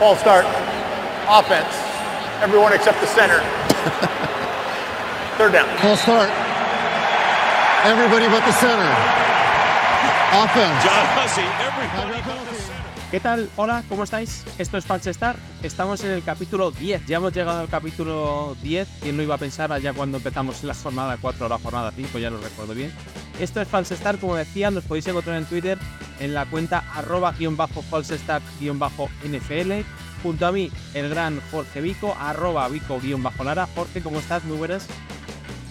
False start. Offense. Everyone except the center. Third down. False start. Everybody but the center. Offense. John Hussey, everybody but the center. ¿Qué tal? Hola, ¿cómo estáis? Esto es False Start. Estamos en el capítulo 10. Ya hemos llegado al capítulo 10. ¿Quién lo iba a pensar allá cuando empezamos la jornada 4 o la jornada 5? Ya lo recuerdo bien. Esto es False Start, como decía, nos podéis encontrar en Twitter en la cuenta arroba guion bajo false start guion bajo NFL. Junto a mí, el gran Jorge Vico, arroba Vico guion bajo Lara. Jorge, ¿cómo estás? Muy buenas.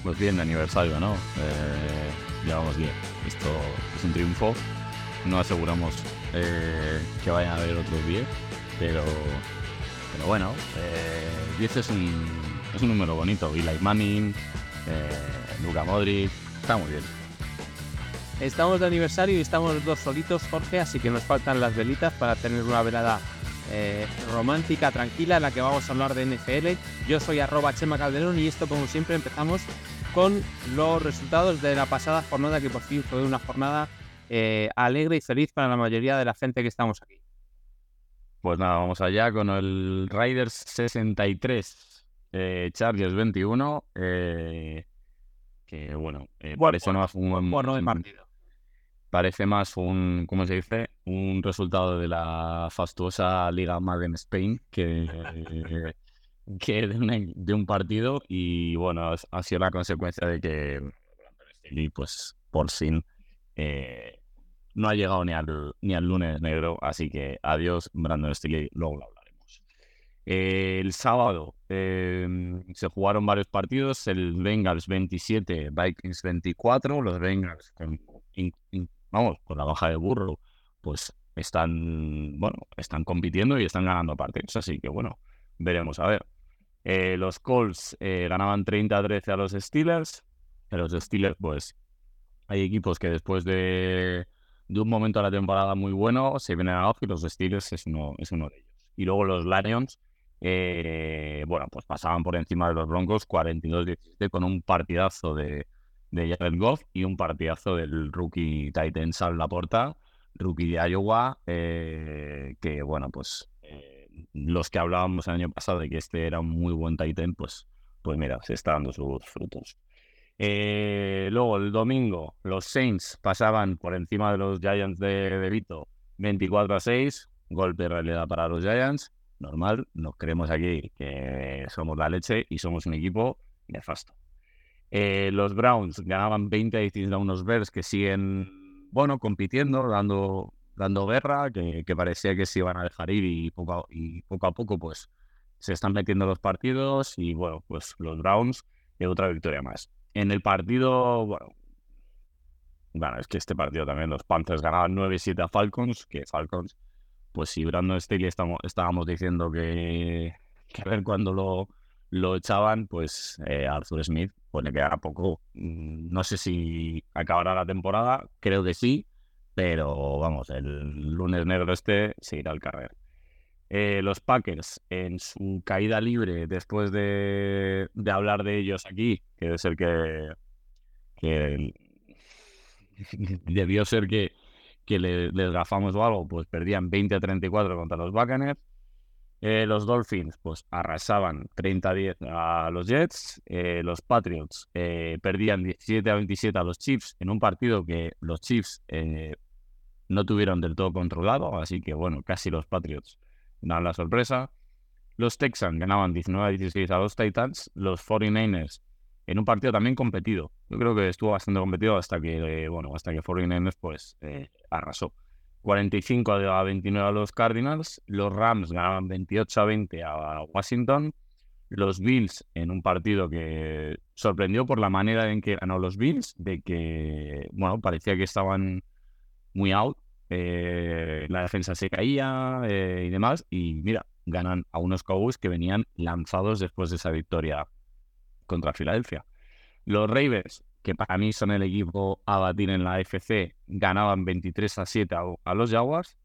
Pues bien, de aniversario, ¿no? Eh, llevamos bien. Esto es un triunfo. No aseguramos eh, que vayan a haber otros 10, pero, pero bueno, eh, 10 es un, es un número bonito. Eli Manning, eh, Luka Modric, está muy bien. Estamos de aniversario y estamos los dos solitos, Jorge, así que nos faltan las velitas para tener una velada eh, romántica, tranquila, en la que vamos a hablar de NFL. Yo soy arroba Chema Calderón y esto, como siempre, empezamos con los resultados de la pasada jornada, que por fin fue una jornada eh, alegre y feliz para la mayoría de la gente que estamos aquí. Pues nada, vamos allá con el Raiders 63, eh, Chargers 21. eh, que bueno, eh, Bueno, parece más un, Bueno, de un- partido. Parece más un, ¿cómo se dice? Un resultado de la fastuosa Liga Madden Spain que, que de, una- de un partido y bueno, ha- sido la consecuencia de que y pues por fin eh, no ha llegado ni al, ni al lunes negro, así que adiós Brandon Staley, luego lo hablaremos. Eh, el sábado eh, se jugaron varios partidos, el Bengals 27, Vikings 24, los Bengals con, vamos, con la baja de burro, pues están, bueno, están compitiendo y están ganando partidos, así que bueno, veremos a ver. Eh, los Colts eh, ganaban 30-13 a los Steelers, que los Steelers pues hay equipos que después de, un momento de la temporada muy bueno se vienen abajo y los Steelers es uno, es uno de ellos. Y luego los Lions, eh, bueno, pues pasaban por encima de los Broncos 42-17 con un partidazo de, de Jared Goff y un partidazo del rookie Titan Sal Laporta, rookie de Iowa, eh, que bueno, pues eh, los que hablábamos el año pasado de que este era un muy buen Titan, pues, pues mira, se está dando sus frutos. Eh, luego el domingo los Saints pasaban por encima de los Giants de, de Vito 24 a 6, golpe de realidad para los Giants, normal, nos creemos aquí que somos la leche y somos un equipo nefasto. Eh, los Browns ganaban 20 a 16 a unos Bears que siguen, bueno, compitiendo, dando, dando guerra, que, parecía que se iban a dejar ir y poco, a, poco pues se están metiendo los partidos y bueno, pues los Browns y otra victoria más. En el partido, bueno, es que este partido también los Panthers ganaban 9-7 a Falcons, que Falcons, pues si Brandon Staley estamos, estábamos diciendo que, que a ver cuándo lo, lo echaban, pues eh, Arthur Smith, pues le quedará poco. Mm, No sé si acabará la temporada, creo que sí, pero vamos, el lunes negro este se irá al carrer. Eh, los Packers, en su caída libre, después de, de hablar de ellos aquí, que debe ser que, que debió ser que, que le, les gafamos o algo, pues perdían 20 a 34 contra los Buccaneers. Eh, los Dolphins, pues arrasaban 30 a 10 a los Jets. Eh, los Patriots eh, perdían 17 a 27 a los Chiefs en un partido que los Chiefs eh, no tuvieron del todo controlado, así que bueno, casi los Patriots dan la sorpresa. Los Texans ganaban 19 a 16 a los Titans. Los 49ers en un partido también competido. Yo creo que estuvo bastante competido hasta que, bueno, hasta que 49ers pues arrasó. 45 a 29 a los Cardinals. Los Rams ganaban 28 a 20 a Washington. Los Bills en un partido que sorprendió por la manera en que ganó los Bills, de que, bueno, parecía que estaban muy out, eh, la defensa se caía eh, y demás, y mira, ganan a unos Cowboys que venían lanzados después de esa victoria contra Filadelfia. Los Ravens, que para mí son el equipo a batir en la AFC, ganaban 23 a 7 a, los Jaguars.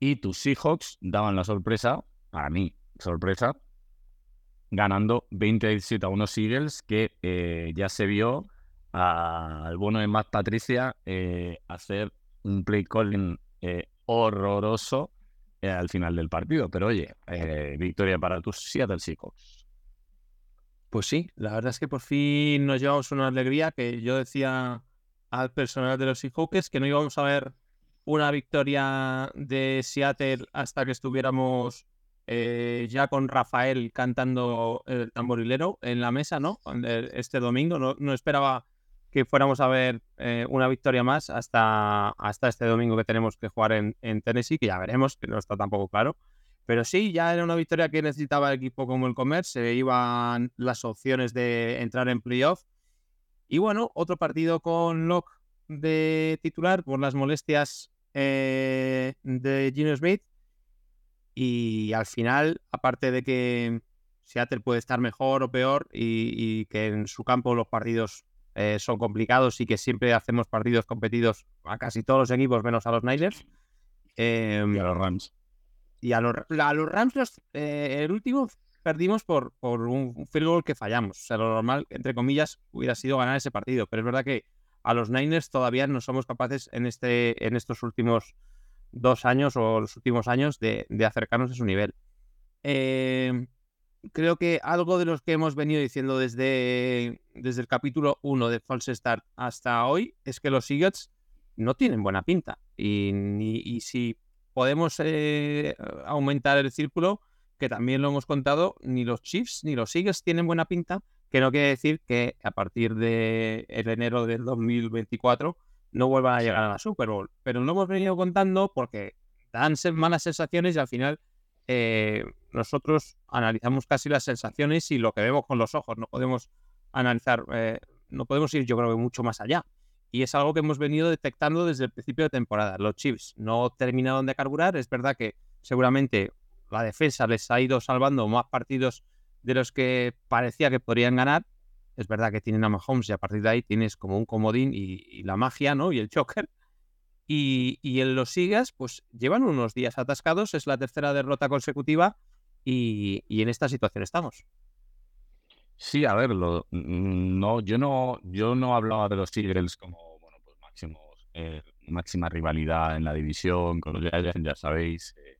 Y tus Seahawks daban la sorpresa, para mí, sorpresa, ganando 20 a 17 a unos Eagles que eh, ya se vio al bueno de Matt Patricia eh, hacer un play calling eh, horroroso al final del partido. Pero oye, victoria para tus Seattle Seahawks. Pues sí, la verdad es que por fin nos llevamos una alegría que yo decía al personal de los Seahawks que no íbamos a ver una victoria de Seattle hasta que estuviéramos eh, ya con Rafael cantando el tamborilero en la mesa, ¿no? Este domingo. No, no esperaba que fuéramos a ver eh, una victoria más hasta, hasta este domingo que tenemos que jugar en, en, Tennessee, que ya veremos, que no está tampoco claro. Pero sí, ya era una victoria que necesitaba el equipo como el Comer, se iban las opciones de entrar en playoff. Y bueno, otro partido con Locke de titular por las molestias eh, de Gino Smith. Y al final, aparte de que Seattle puede estar mejor o peor y, y que en su campo los partidos eh, son complicados y que siempre hacemos partidos competidos a casi todos los equipos, menos a los Niners. Em, y a los Rams. Y a los, a los Rams, eh, el último perdimos por, por un field goal que fallamos. O sea, lo normal, entre comillas, hubiera sido ganar ese partido. Pero es verdad que a los Niners todavía no somos capaces en, este, en estos últimos dos años o los últimos años de, de acercarnos a su nivel. Eh, creo que algo de los que hemos venido diciendo desde, desde el capítulo 1 de False Start hasta hoy es que los Eagles no tienen buena pinta. Y, y, si podemos eh, aumentar el círculo, que también lo hemos contado, ni los Chiefs ni los Eagles tienen buena pinta, que no quiere decir que a partir de enero del 2024 no vuelvan a llegar a la Super Bowl. Pero lo hemos venido contando porque dan malas sensaciones y al final eh, nosotros analizamos casi las sensaciones y lo que vemos con los ojos. No podemos analizar, eh, no podemos ir, yo creo que mucho más allá. Y es algo que hemos venido detectando desde el principio de temporada. Los Chiefs no terminaron de carburar. Es verdad que seguramente la defensa les ha ido salvando más partidos de los que parecía que podrían ganar. Es verdad que tienen a Mahomes y a partir de ahí tienes como un comodín y, y la magia, ¿no? Y el choker. Y, en los Sigas, pues llevan unos días atascados, es la tercera derrota consecutiva y, en esta situación estamos. Sí, a ver, lo, mm, no, yo no, yo no hablaba de los Eagles como bueno, pues máximos, eh, máxima rivalidad en la división con los Giants, ya sabéis. Eh,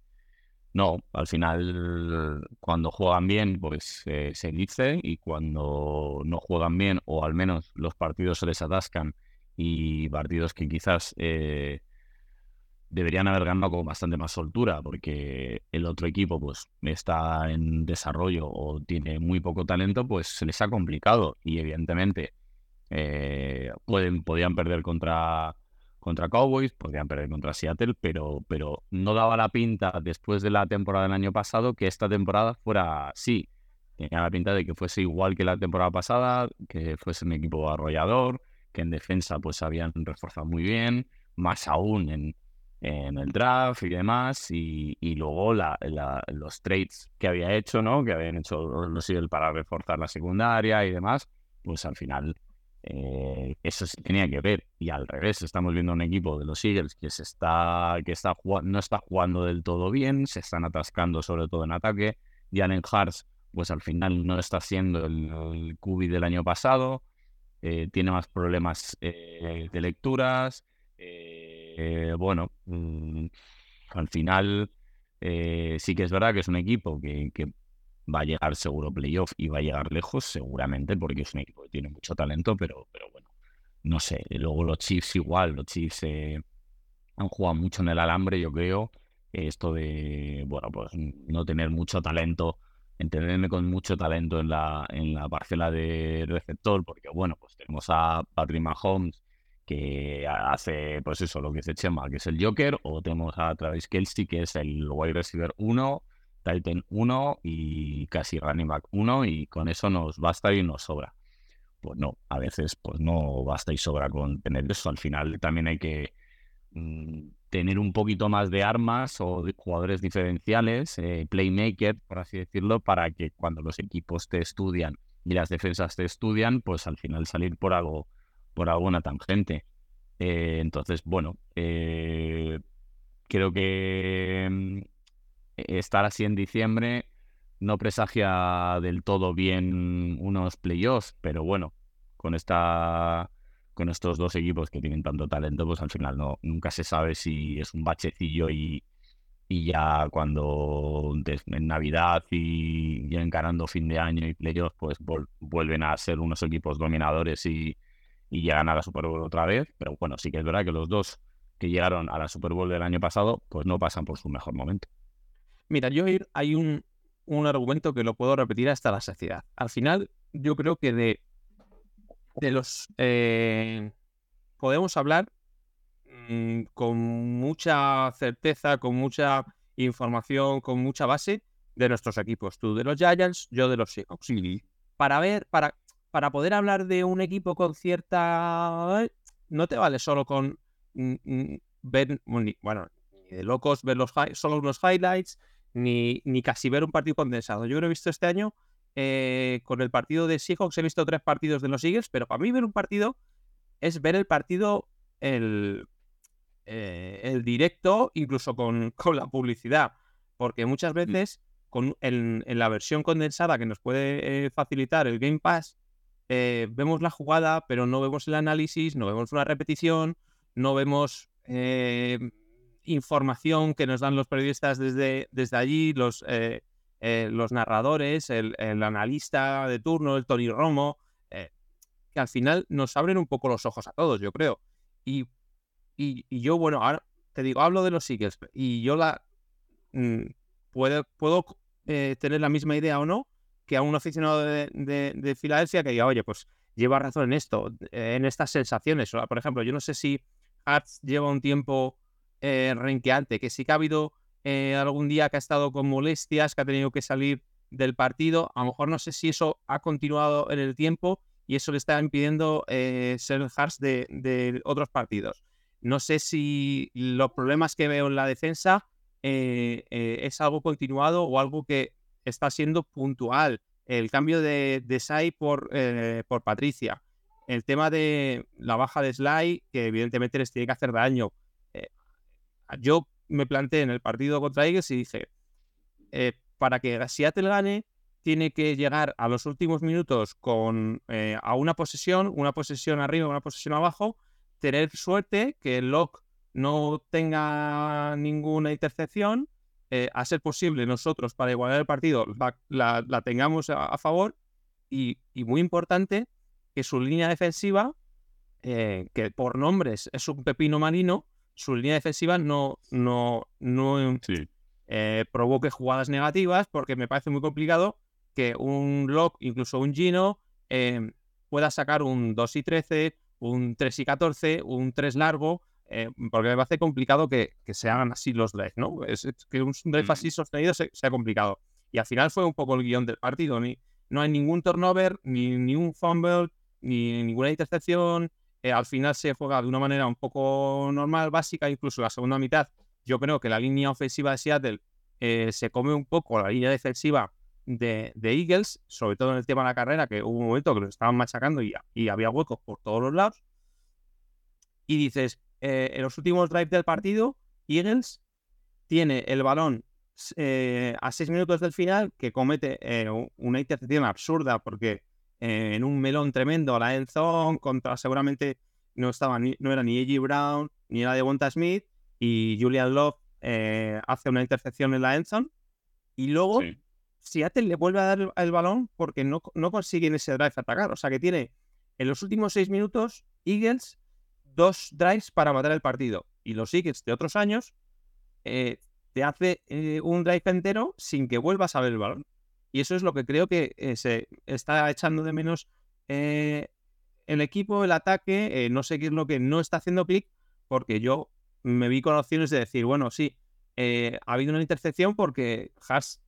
no, al final cuando juegan bien, pues eh, se dice, y cuando no juegan bien, o al menos los partidos se les atascan, y partidos que quizás eh, deberían haber ganado con bastante más soltura porque el otro equipo pues está en desarrollo o tiene muy poco talento, pues se les ha complicado y evidentemente eh, pueden, podían perder contra, contra Cowboys, podrían perder contra Seattle, pero, pero no daba la pinta después de la temporada del año pasado que esta temporada fuera así. Tenía la pinta de que fuese igual que la temporada pasada, que fuese un equipo arrollador, que en defensa pues habían reforzado muy bien, más aún en, en el draft y demás, y, y luego la, los trades que había hecho, ¿no? Que habían hecho los Eagles para reforzar la secundaria y demás, pues al final eh, eso se tenía que ver. Y al revés, estamos viendo un equipo de los Eagles que se está, que está no está jugando del todo bien, se están atascando sobre todo en ataque. Jalen Hars, pues al final no está siendo el, el QB del año pasado. Eh, tiene más problemas eh, de lecturas. Eh, bueno, mm, al final sí que es verdad que es un equipo que, va a llegar seguro playoff y va a llegar lejos, seguramente, porque es un equipo que tiene mucho talento, pero, pero bueno, no sé. Luego los Chiefs igual, los Chiefs han jugado mucho en el alambre, yo creo. Esto de, bueno, pues no tener mucho talento entenderme con mucho talento en la, en la parcela de receptor, porque bueno, pues tenemos a Patrick Mahomes que hace pues eso, lo que se Chema, que es el Joker, o tenemos a Travis Kelsey, que es el wide receiver 1, Titan 1 y casi running back 1, y con eso nos basta y nos sobra. Pues no, a veces pues no basta y sobra con tener eso. Al final también hay que mm, tener un poquito más de armas o jugadores diferenciales, eh, playmaker, por así decirlo, para que cuando los equipos te estudian y las defensas te estudian, pues al final salir por algo, por alguna tangente. Eh, entonces, bueno, eh, creo que mm, estar así en diciembre no presagia del todo bien unos playoffs, pero bueno, con esta con estos dos equipos que tienen tanto talento, pues al final no, nunca se sabe si es un bachecillo y, y ya cuando en Navidad y ya encarando fin de año y playoffs, pues vuelven a ser unos equipos dominadores y, y llegan a la Super Bowl otra vez. Pero bueno, sí que es verdad que los dos que llegaron a la Super Bowl del año pasado, pues no pasan por su mejor momento. Mira, yo hay un, un argumento que lo puedo repetir hasta la saciedad. Al final, yo creo que de, de los... eh, podemos hablar mm, con mucha certeza, con mucha información, con mucha base de nuestros equipos. Tú de los Giants, yo de los Seahawks. Para ver, para, para poder hablar de un equipo con cierta... eh, No te vale solo con mm, mm, ver, bueno, ni de locos ver los solo unos highlights, ni, ni casi ver un partido condensado. Yo que he visto este año eh, con el partido de Seahawks, he visto tres partidos de los Eagles, pero para mí ver un partido es ver el partido, el, eh, el directo, incluso con, con la publicidad, porque muchas veces con, en, en la versión condensada que nos puede eh, facilitar el Game Pass, eh, vemos la jugada, pero no vemos el análisis, no vemos una repetición, no vemos eh, información que nos dan los periodistas desde, desde allí, los, eh, eh, los narradores, el, analista de turno, el Tony Romo, que al final nos abren un poco los ojos a todos, yo creo. Y, y, yo, bueno, ahora te digo, hablo de los Eagles y yo la mm, puedo, puedo tener la misma idea o no que a un aficionado de, de- de Filadelfia que diga, oye, pues lleva razón en esto, eh, en estas sensaciones. Por ejemplo, yo no sé si Hats lleva un tiempo eh, renqueante, que sí que ha habido eh, algún día que ha estado con molestias, que ha tenido que salir del partido. A lo mejor no sé si eso ha continuado en el tiempo y eso le está impidiendo eh, ser el Hearts de, otros partidos. No sé si los problemas que veo en la defensa es algo continuado o algo que está siendo puntual. El cambio de, de Sai por, eh, por Patricia. El tema de la baja de Sly, que evidentemente les tiene que hacer daño. Eh, yo me planteé en el partido contra Eagles y dije, eh, para que Seattle gane, tiene que llegar a los últimos minutos con eh, a una posesión, una posesión arriba, una posesión abajo, tener suerte, que el lock no tenga ninguna intercepción, eh, a ser posible nosotros para igualar el partido la, la- la tengamos a, a favor y, y muy importante que su línea defensiva, eh, que por nombres es un pepino marino, su línea defensiva no, no, no Sí. eh, provoque jugadas negativas, porque me parece muy complicado que un Lock, incluso un Gino, eh, pueda sacar un 2 y 13, un 3 y 14, un 3 largo, eh, porque me parece complicado que, que se hagan así los drives, ¿no? Es, es que un drive Mm. así sostenido se- sea complicado. Y al final fue un poco el guion del partido. Ni, no hay ningún turnover, ni, ni un fumble, ni ninguna intercepción. Eh, al final se juega de una manera un poco normal, básica, incluso la segunda mitad. Yo creo que la línea ofensiva de Seattle eh, se come un poco la línea defensiva de, de Eagles, sobre todo en el tema de la carrera, que hubo un momento que lo estaban machacando y, y había huecos por todos los lados. Y dices, eh, en los últimos drives del partido, Eagles tiene el balón eh, a seis minutos del final, que comete eh, una intercepción absurda, porque en un melón tremendo a la end zone, contra seguramente no estaba ni, no era ni A.J. Brown, ni era de Bonta Smith, y Julian Love hace una intercepción en la end zone, y luego Sí. Seattle le vuelve a dar el, el balón porque no, no consiguen ese drive atacar. O sea que tiene en los últimos seis minutos Eagles dos drives para matar el partido. Y los Eagles de otros años eh, te hace eh, un drive entero sin que vuelvas a ver el balón. Y eso es lo que creo que eh, se está echando de menos el equipo, el ataque. no sé qué es lo que no está haciendo clic, porque yo me vi con opciones de decir, bueno, sí, ha habido una intercepción porque Haas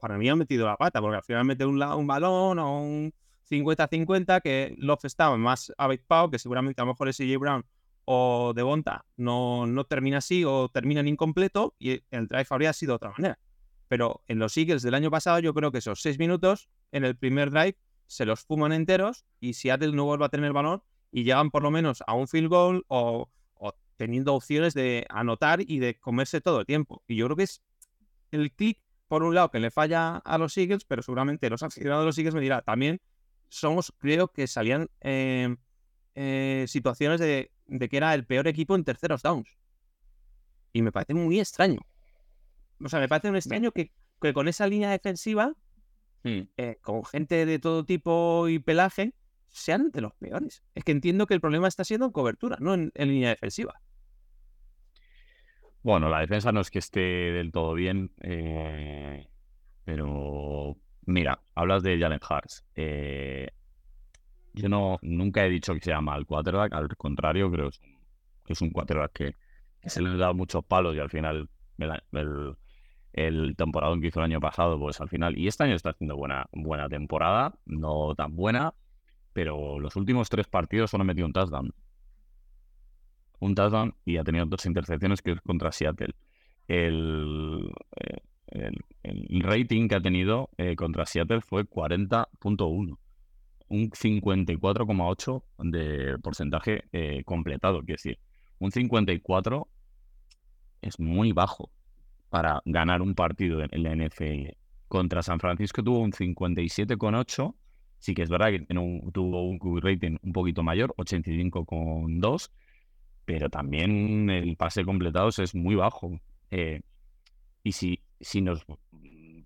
para mí ha metido la pata, porque al final mete un, un balón o un 50-50 que Love estaba más avispado, que seguramente a lo mejor es CJ Brown o Devonta no, no termina así o termina en incompleto y el drive habría sido de otra manera. Pero en los Eagles del año pasado yo creo que esos seis minutos en el primer drive se los fuman enteros y Seattle no vuelve a tener balón y llegan por lo menos a un field goal o, o teniendo opciones de anotar y de comerse todo el tiempo. Y yo creo que es el clic, por un lado, que le falla a los Eagles, pero seguramente los aficionados de los Eagles me dirán, también somos, creo que salían eh, eh, situaciones de, de que era el peor equipo en terceros downs. Y me parece muy extraño. O sea, me parece un extraño que, que con esa línea defensiva, Hmm. eh, con gente de todo tipo y pelaje, sean de los peores. Es que entiendo que el problema está siendo en cobertura, no en, en línea defensiva. Bueno, la defensa no es que esté del todo bien, eh, pero mira, hablas de Jalen Hurts. eh, yo no, nunca he dicho que sea mal quarterback, al contrario, creo que es un, quarterback que, se le han dado muchos palos y al final el, el, el que hizo el año pasado, pues al final, y este año está haciendo buena, buena temporada, no tan buena, pero los últimos tres partidos solo ha metido un touchdown. Un touchdown y ha tenido dos intercepciones que es contra Seattle. El, eh, el, rating que ha tenido eh, contra Seattle fue 40.1. Un 54,8 de porcentaje eh, completado. Quiero decir, un 54 es muy bajo para ganar un partido en, la NFL. Contra San Francisco tuvo un 57,8. Sí que es verdad que tuvo un QB rating un poquito mayor, 85,2 pero también el pase completados es muy bajo. Eh, y si, si nos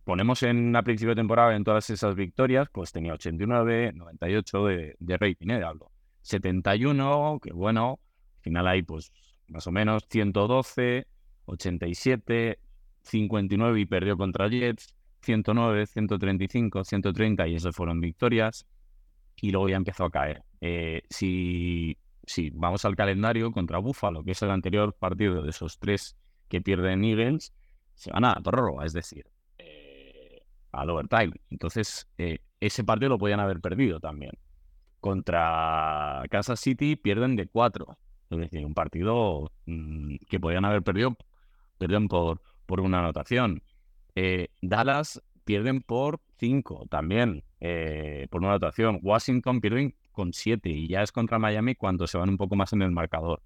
ponemos en a principio de temporada en todas esas victorias, pues tenía 89, 98 de, de rating, ¿eh? Hablo. 71, que bueno, al final hay pues más o menos 112, 87, 59 y perdió contra Jets, 109, 135, 130 y esas fueron victorias. Y luego ya empezó a caer. Eh, si si vamos al calendario contra Buffalo, que es el anterior partido de esos tres que pierden Eagles, se van a la prórroga, es decir, eh, al overtime. Entonces, eh, ese partido lo podían haber perdido también. Contra Kansas City pierden de cuatro. Es decir, un partido mm, que podían haber perdido, pierden por, por una anotación. Eh, Dallas pierden por cinco también, eh, por una anotación. Washington pierden con 7 y ya es contra Miami cuando se van un poco más en el marcador.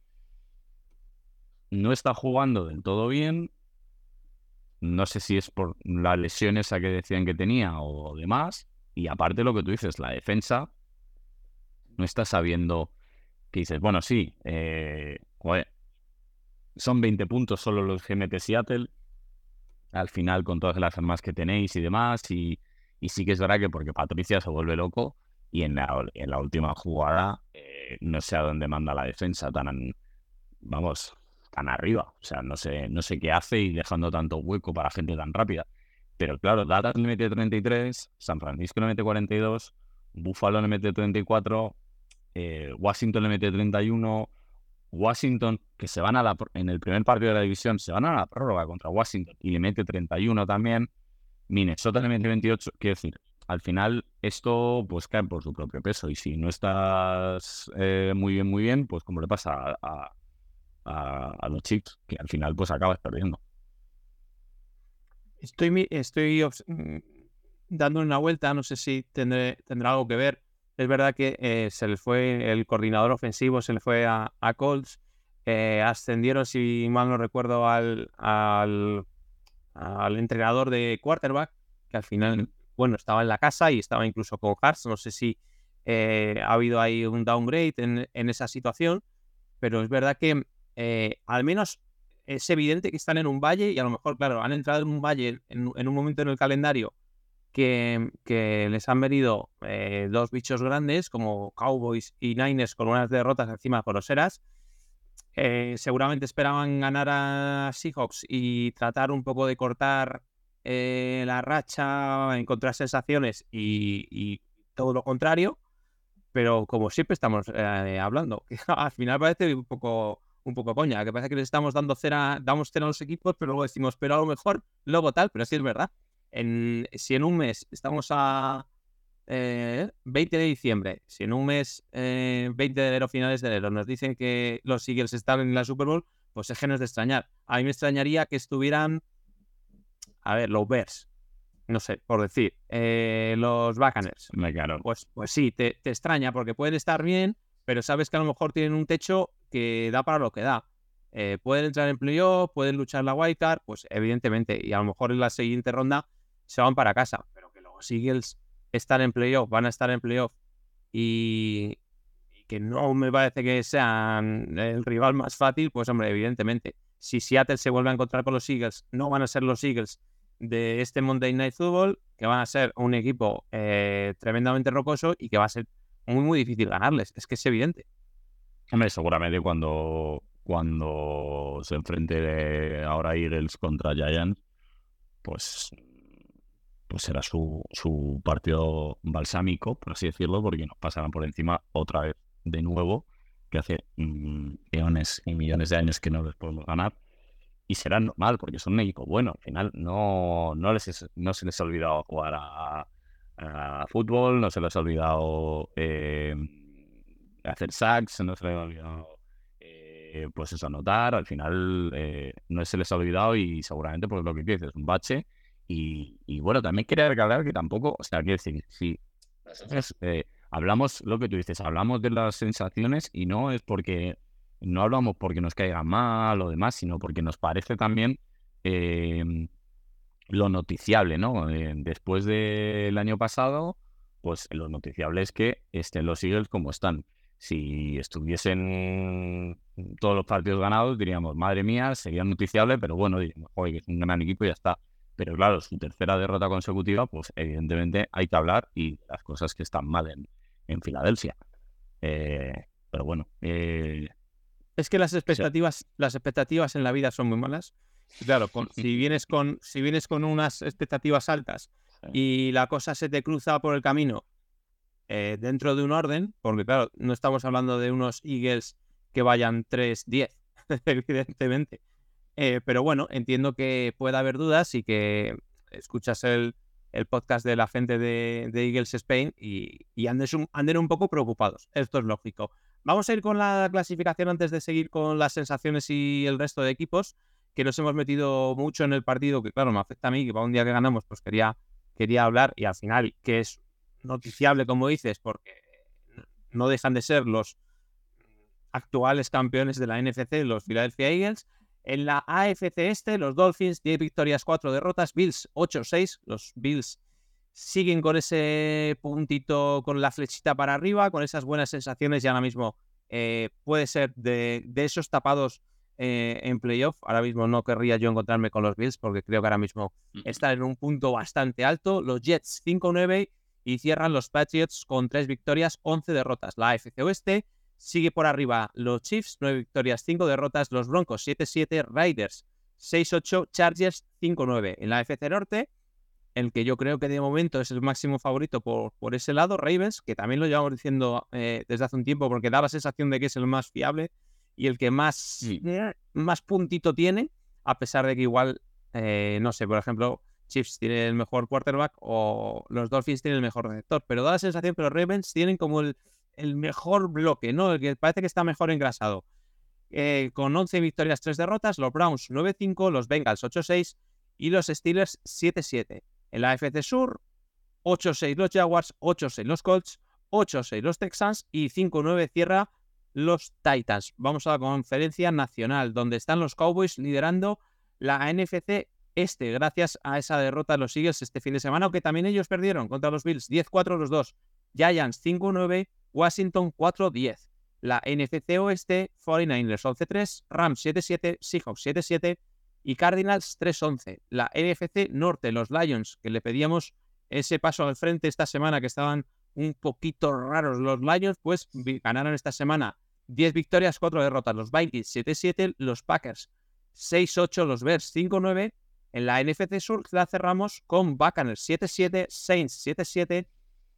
No está jugando del todo bien. No sé si es por la lesión esa que decían que tenía o demás. Y aparte lo que tú dices, la defensa no está sabiendo que dices, bueno, sí, eh, son 20 puntos solo los mete Seattle. Al final con todas las armas que tenéis y demás. Y, y sí que es verdad que porque Patricia se vuelve loco y en la, en la última jugada eh, no sé a dónde manda la defensa tan vamos tan arriba o sea no sé no sé qué hace y dejando tanto hueco para gente tan rápida. Pero claro Dallas le mete 33 San Francisco le mete 42 Buffalo le mete 34 eh, Washington le mete 31 Washington que se van a la en el primer partido de la división se van a la prórroga contra Washington y le mete 31 también Minnesota le mete 28 quiero decir al final esto pues cae por su propio peso y si no estás eh, muy bien, muy bien, pues como le pasa a, a los Chiefs, que al final pues acabas perdiendo. Estoy, estoy mm, dando una vuelta, no sé si tendré, tendrá algo que ver. Es verdad que eh, se le fue el coordinador ofensivo, se le fue a, Colts. eh, ascendieron, si mal no recuerdo, al, al, al entrenador de quarterback, que al final, bueno, estaba en la casa y estaba incluso con Hars. No sé si eh, ha habido ahí un downgrade en, en esa situación, pero es verdad que eh, al menos es evidente que están en un valle y a lo mejor, claro, han entrado en un valle en, un momento en el calendario que, les han venido eh, dos bichos grandes como Cowboys y Niners con unas derrotas encima groseras. Eh, seguramente esperaban ganar a Seahawks y tratar un poco de cortar eh, la racha, encontrar sensaciones y, y todo lo contrario. Pero como siempre estamos hablando, al final parece un poco, un poco coña, que parece que les estamos dando cera, damos cera a los equipos, pero luego decimos, pero a lo mejor, luego tal, pero sí es verdad. En, si en un mes estamos a eh, 20 de diciembre, si en un mes, eh, 20 de enero, finales de enero, nos dicen que los Eagles están en la Super Bowl, pues es que no es de extrañar. A mí me extrañaría que estuvieran, a ver, los Bears, no sé, por decir, eh, los claro. Pues, pues sí, te, te extraña porque pueden estar bien, pero sabes que a lo mejor tienen un techo que da para lo que da. Eh, pueden entrar en playoff, pueden luchar la wildcard, pues evidentemente, y a lo mejor en la siguiente ronda se van para casa, pero que los Eagles están en playoff, van a estar en playoff y, y que no me parece que sean el rival más fácil, pues hombre, evidentemente. si Seattle se vuelve a encontrar con los Eagles, no van a ser los Eagles de este Monday Night Football, que van a ser un equipo eh, tremendamente rocoso y que va a ser muy, muy difícil ganarles. Es que es evidente. Hombre, seguramente cuando, cuando se enfrente ahora Eagles contra Giants, pues, pues será su, su partido balsámico, por así decirlo, porque nos pasarán por encima otra vez de nuevo, que hace mm, millones y millones de años que no les podemos ganar. Y será normal, porque son un equipo bueno. Al final no, no, les no se les ha olvidado jugar a, fútbol, no se les ha olvidado eh, hacer sacks, no se les ha olvidado eh, pues eso, anotar. Al final eh, no se les ha olvidado y seguramente por lo que dices, un bache. Y, bueno, también quería recalcar que tampoco, o sea, quiero decir, si hablamos, lo que tú dices, hablamos de las sensaciones y no es porque, no hablamos porque nos caiga mal o demás, sino porque nos parece también em, lo noticiable, ¿no? Eh, después del año pasado, pues lo noticiable es que estén los Eagles como están. Si estuviesen todos los partidos ganados, diríamos, madre mía, sería noticiable, pero bueno, diríamos, oye, es un gran equipo y ya está. Pero claro, su tercera derrota consecutiva, pues evidentemente hay que hablar y las cosas que están mal en, en Filadelfia. Eh, pero bueno. Eh, es que las expectativas, las expectativas en la vida son muy malas. Claro, si, vienes con, si vienes con unas expectativas altas y la cosa se te cruza por el camino eh, dentro de un orden, porque claro, no estamos hablando de unos Eagles que vayan 3-10, evidentemente. pero bueno, entiendo que pueda haber dudas y que escuchas el, el podcast de la gente de, Eagles Spain y, y anden, un, poco preocupados. Esto es lógico. Vamos a ir con la clasificación antes de seguir con las sensaciones y el resto de equipos, que nos hemos metido mucho en el partido, que claro, me afecta a mí, que para un día que ganamos, pues quería, quería hablar y al final, que es noticiable, como dices, porque no dejan de ser los actuales campeones de la NFC, los Philadelphia Eagles, en la AFC Este, los Dolphins, 10 victorias, 4 derrotas, Bills 8-6. Los Bills siguen con ese puntito, con la flechita para arriba, con esas buenas sensaciones y ahora mismo eh, puede ser de, esos tapados eh, en playoff. Ahora mismo no querría yo encontrarme con los Bills porque creo que ahora mismo están en un punto bastante alto. Los Jets 5-9 y cierran los Patriots con 3 victorias, 11 derrotas. La AFC Oeste Sigue por arriba los Chiefs, 9 victorias, 5 derrotas. Los Broncos, 7-7. Raiders, 6-8. Chargers, 5-9. En la FC Norte, el que yo creo que de momento es el máximo favorito por, por ese lado, Ravens, que también lo llevamos diciendo eh, desde hace un tiempo porque da la sensación de que es el más fiable y el que más, eh, más puntito tiene, a pesar de que igual, eh, no sé, por ejemplo, Chiefs tiene el mejor quarterback o los Dolphins tienen el mejor receptor, pero da la sensación que los Ravens tienen como el, el mejor bloque, ¿no? El que parece que está mejor engrasado. Eh, con 11 victorias, 3 derrotas, los Browns 9-5, los Bengals 8-6 y los Steelers 7-7. En la AFC Sur, 8-6 los Jaguars, 8-6 los Colts, 8-6 los Texans y 5-9 cierra los Titans. Vamos a la conferencia nacional, donde están los Cowboys liderando la NFC Este, gracias a esa derrota de los Eagles este fin de semana, aunque también ellos perdieron contra los Bills, 10-4 los dos. Giants 5-9, Washington 4-10. La NFC Oeste, 49ers 11-3, Rams 7-7, Seahawks 7-7 y Cardinals 3-11. La NFC Norte, los Lions, que le pedíamos ese paso al frente esta semana, que estaban un poquito raros los Lions, pues ganaron esta semana 10 victorias, 4 derrotas. Los Vikings 7-7, los Packers 6-8, los Bears 5-9. En la NFC Sur la cerramos con Buccaneers 7-7, Saints 7-7,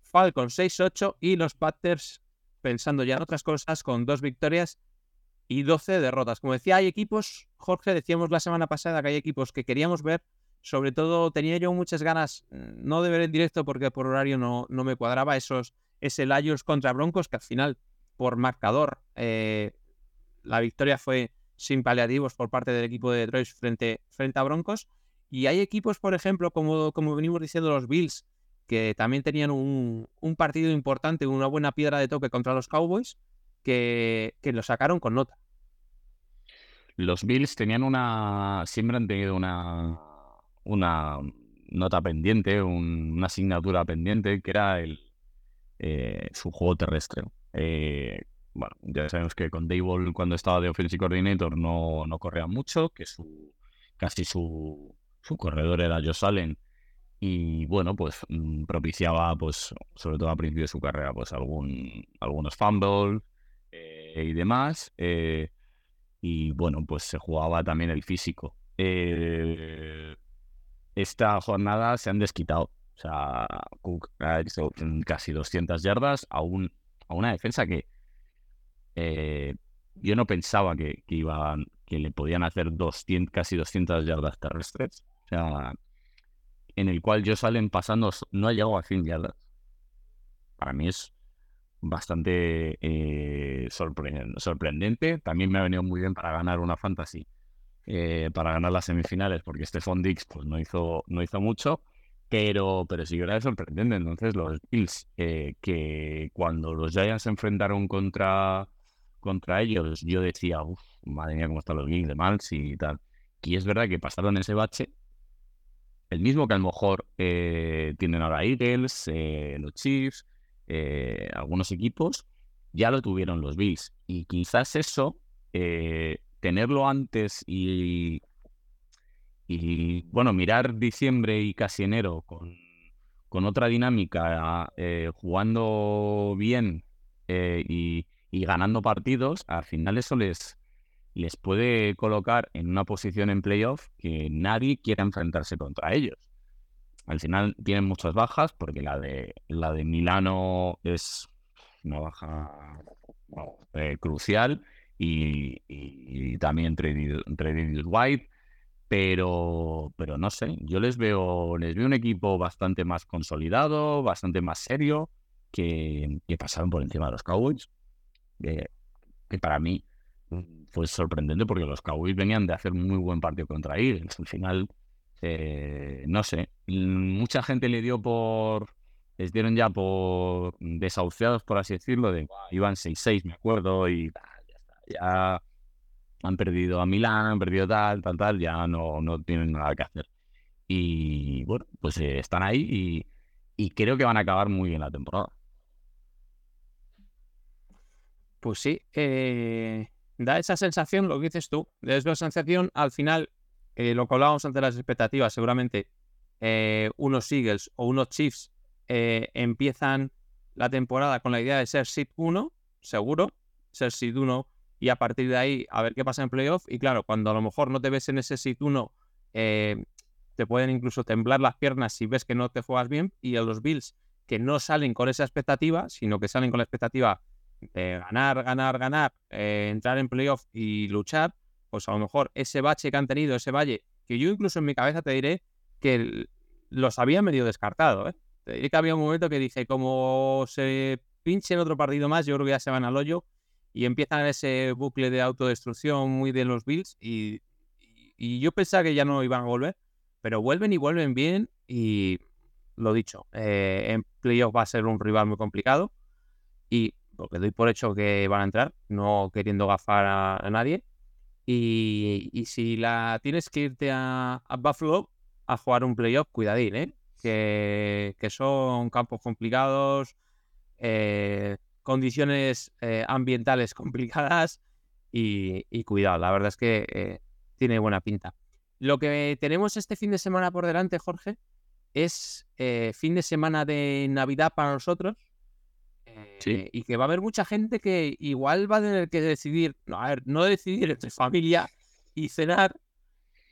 Falcon 6-8 y los Panthers, pensando ya en otras cosas, con dos victorias y 12 derrotas. Como decía, hay equipos, Jorge, decíamos la semana pasada que hay equipos que queríamos ver. Sobre todo tenía yo muchas ganas, mm, no de ver en directo porque por horario no, no me cuadraba esos, ese Lions contra Broncos, que al final, por marcador, eh, la victoria fue sin paliativos por parte del equipo de Detroit frente, frente a Broncos. Y hay equipos, por ejemplo, como, como venimos diciendo los Bills, que también tenían un, partido importante, una buena piedra de toque contra los Cowboys, que, lo sacaron con nota. Los Bills tenían una. siempre han tenido una. una nota pendiente, una asignatura pendiente, que era el, eh, su juego terrestre. Eh, bueno, ya sabemos que con Dayball cuando estaba de offensive coordinator no, no corría mucho, que su casi su, su corredor era Josh Allen y bueno, pues mm, propiciaba, pues sobre todo a principio de su carrera, pues algún, algunos fumbles eh, y demás. eh, y bueno, pues se jugaba también el físico. Eh, esta jornada se han desquitado. O sea, Cook ha hecho casi 200 yardas a, un, a una defensa que yo no pensaba que, que iban, que le podían hacer 200, casi 200 yardas terrestres. En el cual yo salen pasando, no ha llegado a 100 yardas. Para mí es bastante eh, sorpre- sorprendente. También me ha venido muy bien para ganar una fantasy, eh, para ganar las semifinales, porque Stephon Dix pues, no, hizo, no hizo mucho, pero, pero sí que era sorprendente. Entonces, los Bills, eh, que cuando los Giants se enfrentaron contra, contra ellos, yo decía, uff, madre mía, cómo están los Bills de Mals y tal. Y es verdad que pasaron ese bache, el mismo que a lo mejor eh, tienen ahora Eagles, eh, los Chiefs, eh, algunos equipos, ya lo tuvieron los Bills. Y quizás eso, tenerlo antes y, bueno, mirar diciembre y casi enero con, otra dinámica, jugando bien y, y ganando partidos, al final eso les, les puede colocar en una posición en playoff que nadie quiera enfrentarse contra ellos. Al final tienen muchas bajas porque la de la de Milano es una baja eh, crucial y, y- y también Tredavious White, pero pero no sé, yo les veo les veo un equipo bastante más consolidado, bastante más serio que, pasaron por encima de los Cowboys, que para mí fue sorprendente porque los Cowboys venían de hacer muy buen partido contra Eagles. Al final, eh, no sé, mm, mucha gente le dio por, les dieron ya por desahuciados, por así decirlo, de "Buah, iban 6-6, me acuerdo, y ah, ya está, ya han perdido a Milán, han perdido tal, tal, tal, ya no, no tienen nada que hacer. Y bueno, pues eh, están ahí y, y creo que van a acabar muy bien la temporada. Pues sí, eh, da esa sensación, lo que dices tú, da esa sensación al final, eh, lo que hablábamos ante las expectativas, seguramente eh, unos Eagles o unos Chiefs eh, empiezan la temporada con la idea de ser Seed 1, seguro, ser Seed 1 y a partir de ahí a ver qué pasa en playoff. Y claro, cuando a lo mejor no te ves en ese Seed 1, eh, te pueden incluso temblar las piernas si ves que no te juegas bien. Y a los Bills que no salen con esa expectativa, sino que salen con la expectativa de ganar, ganar, ganar, eh, entrar en playoff y luchar, pues a lo mejor ese bache que han tenido, ese valle, que yo incluso en mi cabeza te diré que los había medio descartado. ¿eh? Te diré que había un momento que dije, como se pinchen otro partido más, yo creo que ya se van al hoyo y empiezan ese bucle de autodestrucción muy de los Bills y yo pensaba que ya no iban a volver, pero vuelven y vuelven bien y lo dicho, eh, en playoff va a ser un rival muy complicado y porque doy por hecho que van a entrar, no queriendo gafar a, nadie. Y, y si la tienes que irte a, Buffalo a jugar un playoff, cuidadín, ¿eh? Que, que son campos complicados, eh, condiciones eh, ambientales complicadas y, y cuidado, la verdad es que eh, tiene buena pinta. Lo que tenemos este fin de semana por delante, Jorge, es fin de semana de Navidad para nosotros. Sí. eh, Y que va a haber mucha gente que igual va a tener que decidir, no, a ver, no decidir entre familia y cenar,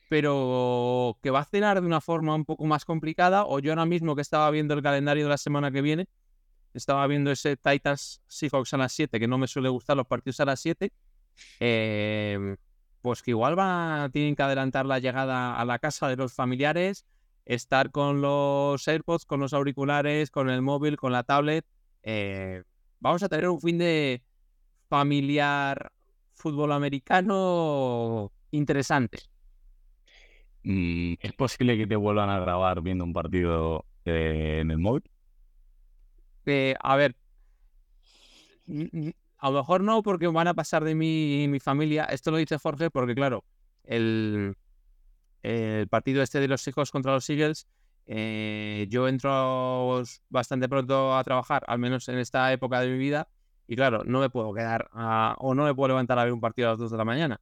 pero que va a cenar de una forma un poco más complicada. O yo ahora mismo que estaba viendo el calendario de la semana que viene, estaba viendo ese Titans Seahawks a las 7, que no me suele gustar los partidos a las 7. eh, pues que igual va, tienen que adelantar la llegada a la casa de los familiares, estar con los AirPods, con los auriculares, con el móvil, con la tablet. Eh, vamos a tener un fin de familiar fútbol americano interesante. Mm, ¿Es posible que te vuelvan a grabar viendo un partido eh, en el móvil? Eh, a ver, a lo mejor no porque van a pasar de mí y mi familia. Esto lo dice Jorge porque, claro, el, el partido este de los hijos contra los Eagles, eh, yo entro bastante pronto a trabajar, al menos en esta época de mi vida, Y claro, no me puedo quedar a- o no me puedo levantar a ver un partido a las 2 de la mañana.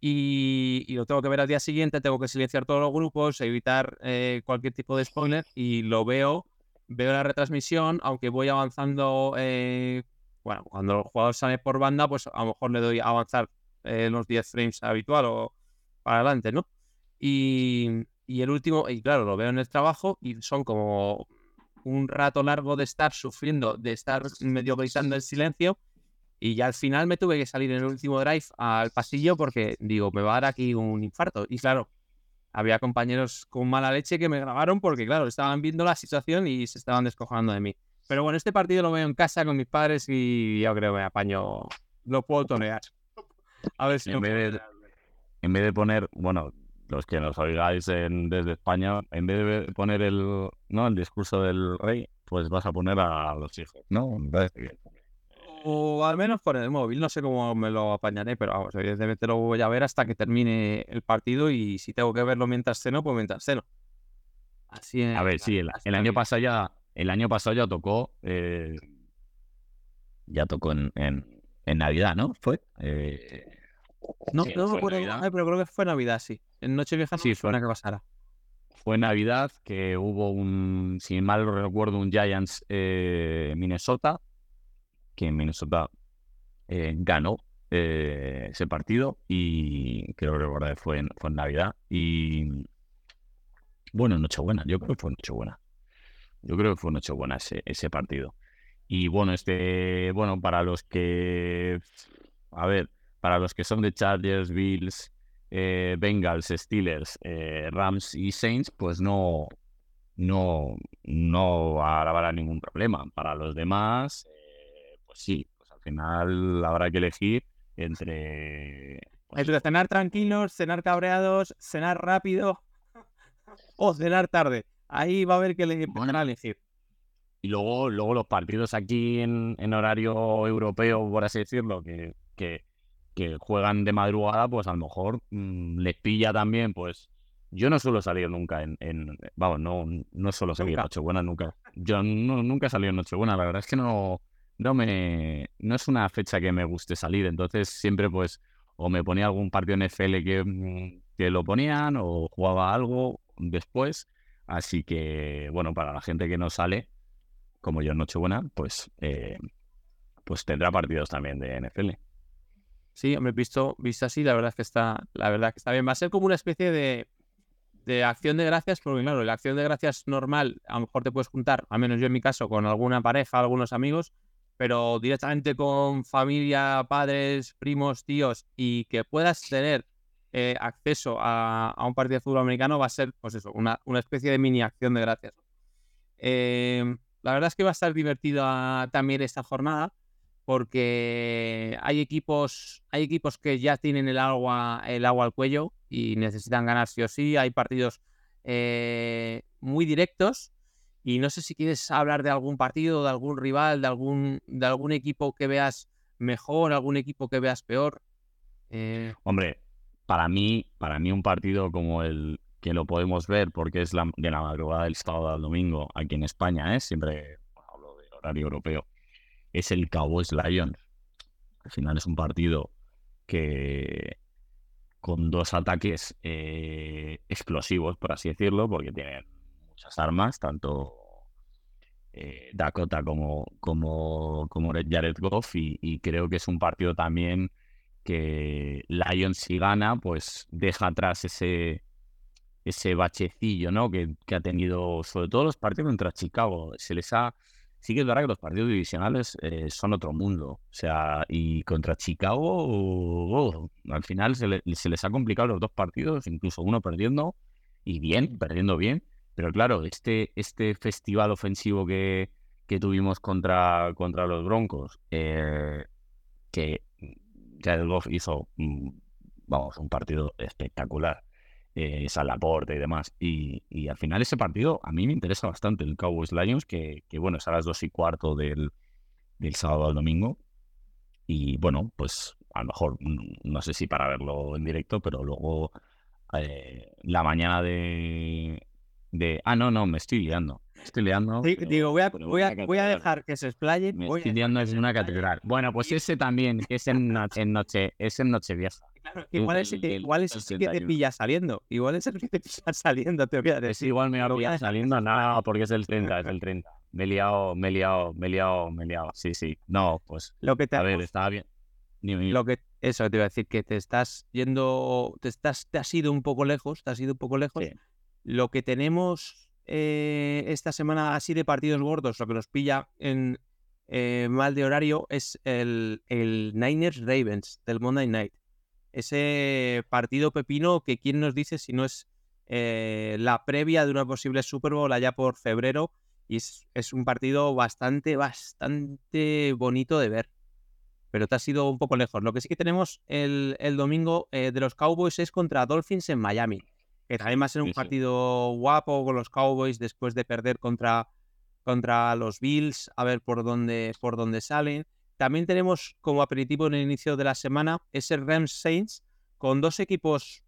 Y, y lo tengo que ver al día siguiente, tengo que silenciar todos los grupos, evitar eh, cualquier tipo de spoiler y lo veo, veo la retransmisión, aunque voy avanzando, eh, bueno, cuando el jugador sale por banda, pues a lo mejor le doy a avanzar eh, los 10 frames habitual o para adelante, ¿no? Y, y el último, y claro, lo veo en el trabajo y son como un rato largo de estar sufriendo, de estar medio gritando en silencio. Y ya al final me tuve que salir en el último drive al pasillo porque digo, me va a dar aquí un infarto. Y claro, había compañeros con mala leche que me grabaron porque, claro, estaban viendo la situación y se estaban descojando de mí. Pero bueno, este partido lo veo en casa con mis padres y yo creo que me apaño, lo puedo tonear. A ver si En lo vez de-. En vez de poner, bueno, los que nos oigáis en- desde España, en vez de poner el, ¿no? el discurso del rey, pues vas a poner a los hijos, ¿no? O al menos con el móvil, no sé cómo me lo apañaré, pero vamos, evidentemente lo voy a ver hasta que termine el partido y si tengo que verlo mientras ceno, pues mientras ceno. Así A ver, sí, el, año pasado ya, el año pasado ya tocó, eh, ya tocó en, en, en Navidad, ¿no? Fue. Eh, No, sí, no me fue acuerdo, Navidad. ay, pero creo que fue Navidad, sí. En Nochevieja no Sí, fue- suena que pasara. fue Navidad que hubo un, si mal no recuerdo, un Giants eh, Minnesota, que Minnesota eh, ganó eh, ese partido y creo que recordar fue en, fue en Navidad y bueno, en Nochebuena, yo creo que fue en Nochebuena. Yo creo que fue en Nochebuena ese, ese partido. Y bueno, este, bueno, para los que, a ver, para los que son de Chargers, Bills, eh, Bengals, Steelers, eh, Rams y Saints, pues no, no, no habrá ningún problema. Para los demás, eh, pues sí, pues al final habrá que elegir entre... pues, Entre cenar tranquilos, cenar cabreados, cenar rápido o cenar tarde. Ahí va a haber que le a elegir. Y luego, luego los partidos aquí en, en horario europeo, por así decirlo, que, que, que juegan de madrugada, pues a lo mejor mm, les pilla también, pues yo no suelo salir nunca en, en- vamos, no, no suelo salir en. Nochebuena nunca. Yo no, nunca he salido en Nochebuena, la verdad es que no, no me, no es una fecha que me guste salir, entonces siempre pues o me ponía algún partido en FL que, mm, que lo ponían o jugaba algo después, así que bueno, para la gente que no sale, como yo en Nochebuena, pues, eh, pues tendrá partidos también de NFL. Sí, hombre, visto, visto así, la verdad es que está, la verdad que está bien. Va a ser como una especie de, de acción de gracias, porque claro, la acción de gracias normal, a lo mejor te puedes juntar, al menos yo en mi caso, con alguna pareja, algunos amigos, pero directamente con familia, padres, primos, tíos, y que puedas tener eh, acceso a, a un partido de fútbol americano, va a ser, pues eso, una, una especie de mini acción de gracias. Eh, la verdad es que va a estar divertida también esta jornada porque hay equipos, hay equipos que ya tienen el agua, el agua al cuello y necesitan ganar sí o sí. Hay partidos eh, muy directos y no sé si quieres hablar de algún partido, de algún rival, de algún, de algún equipo que veas mejor, algún equipo que veas peor. Eh, Hombre, para mí, para mí un partido como el que lo podemos ver, porque es la, de la madrugada del sábado al domingo aquí en España, ¿eh? siempre hablo de horario europeo, es el Cowboys Lions. Al final es un partido que con dos ataques eh, explosivos, por así decirlo, porque tienen muchas armas, tanto eh, Dakota como, como, como Jared Goff, y, creo que es un partido también que Lions si gana, pues deja atrás ese, ese bachecillo, ¿no? Que, que ha tenido, sobre todo los partidos contra Chicago. Se les ha. Sí que es verdad que los partidos divisionales eh, son otro mundo. O sea, y contra Chicago, oh, al final se, le- se les ha complicado los dos partidos, incluso uno perdiendo, y bien, perdiendo bien. Pero claro, este, este festival ofensivo que, que tuvimos contra, contra los Broncos, eh, que Jared Goff hizo, mm, vamos, un partido espectacular, eh, Salaporte y demás. Y, y al final ese partido a mí me interesa bastante, el Cowboys Lions, que, que bueno, es a las dos y cuarto del, del sábado al domingo. Y bueno, pues a lo mejor, mm, no sé si para verlo en directo, pero luego eh, la mañana de, de... Ah, no, no, me estoy guiando. estoy liando. Sí, pero- digo, voy a, voy, a, voy a dejar que se explayen. Me estoy liando se una catedral. Bueno, pues ese también, que es en, no- en noche, es en Nochevieja. Claro, igual es, el- igual es el que te 31. pilla saliendo. Igual es el que te pilla saliendo, te voy a Es igual me va saliendo, no, porque es el 30, es el 30. Me he liado, me he liado, me he liado, me he liado. Sí, sí. No, pues, Lo que te a ver, estaba bien. Lo que eso te iba a decir que te estás yendo te estás te has ido un poco lejos te has ido un poco lejos Sí. lo que tenemos eh, esta semana así de partidos gordos lo que nos pilla en eh, mal de horario es el, el Niners Ravens del Monday Night ese partido pepino que quién nos dice si no es eh, la previa de una posible Super Bowl allá por febrero y es, es un partido bastante bastante bonito de ver pero te has ido un poco lejos. Lo que sí que tenemos el, el domingo eh, de los Cowboys es contra Dolphins en Miami, que también va a ser un Sí, sí. partido guapo con los Cowboys después de perder contra, contra los Bills, a ver por dónde, por dónde salen. También tenemos como aperitivo en el inicio de la semana ese Rams Saints con dos equipos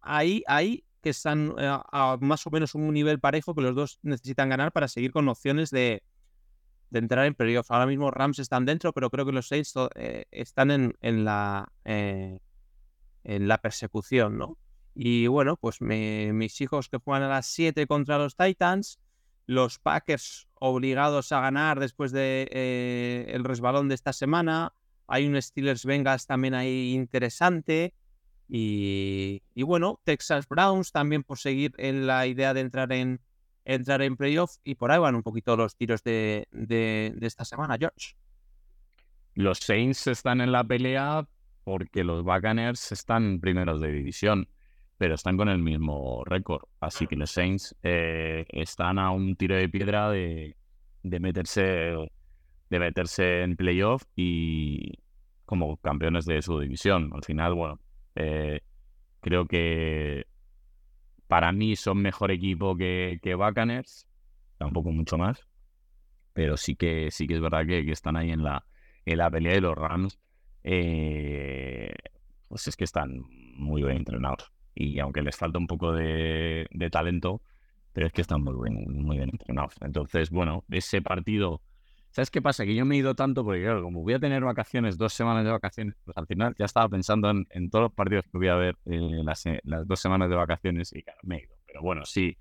ahí, ahí que están eh, a más o menos un nivel parejo que los dos necesitan ganar para seguir con opciones de, entrar en playoff. Ahora mismo Rams están dentro, pero creo que los Saints eh, están en, en la eh, en la persecución, ¿no? Y bueno, pues me- mis hijos que juegan a las 7 contra los Titans, los Packers obligados a ganar después de eh, el resbalón de esta semana. Hay un Steelers Bengals también ahí interesante. Y, y bueno, Texas Browns también por seguir en la idea de entrar en, entrar en playoff. Y por ahí van un poquito los tiros de, de- de esta semana, George. Los Saints están en la pelea porque los Buccaneers están primeros de división, pero están con el mismo récord. Así que los Saints eh, están a un tiro de piedra de, de meterse de meterse en playoff y como campeones de su división. Al final, bueno, eh, creo que para mí son mejor equipo que, que Buccaneers, tampoco mucho más, pero sí que sí que es verdad que, que están ahí en la, en la pelea de los Rams, eh, pues es que están muy bien entrenados. Y aunque les falta un poco de, de talento, pero es que están muy bien, muy bien entrenados. Entonces, bueno, ese partido. ¿Sabes qué pasa? Que yo me he ido tanto porque, claro, como voy a tener vacaciones, dos semanas de vacaciones, pues al final ya estaba pensando en, todos los partidos que voy a ver eh, las, eh, las dos semanas de vacaciones y, claro, me he ido. Pero bueno, sí,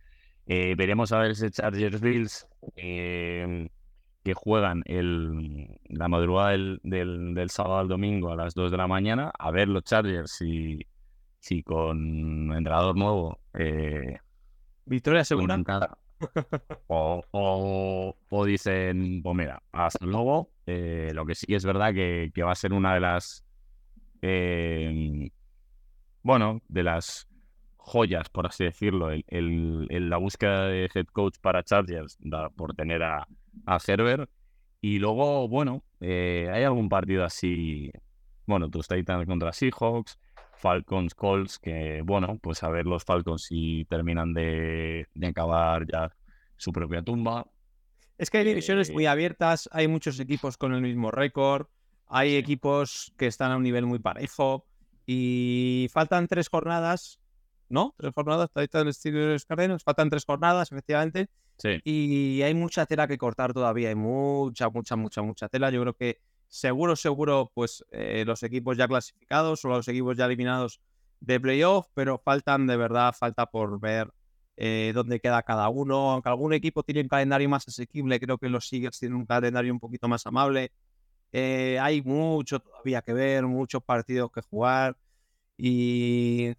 eh, veremos a ver ese Chargers Bills que juegan el, la madrugada del, del, del sábado al domingo a las 2 de la mañana. A ver los Chargers si, si con entrenador nuevo eh, Victoria segura. O, o, o dicen, pues mira, hasta luego. Eh, lo que sí es verdad que, que va a ser una de las, eh, bueno, de las joyas, por así decirlo, el, el- el- la búsqueda de head coach para Chargers da- por tener a, a Herbert. Y luego, bueno, eh, hay algún partido así, bueno, tus Titans contra Seahawks, Falcons, Colts, que bueno, pues a ver los Falcons si terminan de, de acabar ya su propia tumba. Es que hay divisiones Eh, muy abiertas, hay muchos equipos con el mismo récord, hay equipos que están a un nivel muy parejo y faltan tres jornadas, ¿no? Tres jornadas, ahorita el Steelers Cardinals, faltan tres jornadas, efectivamente, Sí, y hay mucha tela que cortar todavía, hay mucha, mucha, mucha, mucha tela. Yo creo que seguro, seguro, pues eh, los equipos ya clasificados o los equipos ya eliminados de playoff, pero faltan de verdad, falta por ver eh, dónde queda cada uno. Aunque algún equipo tiene un calendario más asequible, creo que los Seagulls tienen un calendario un poquito más amable. Eh, hay mucho todavía que ver, muchos partidos que jugar y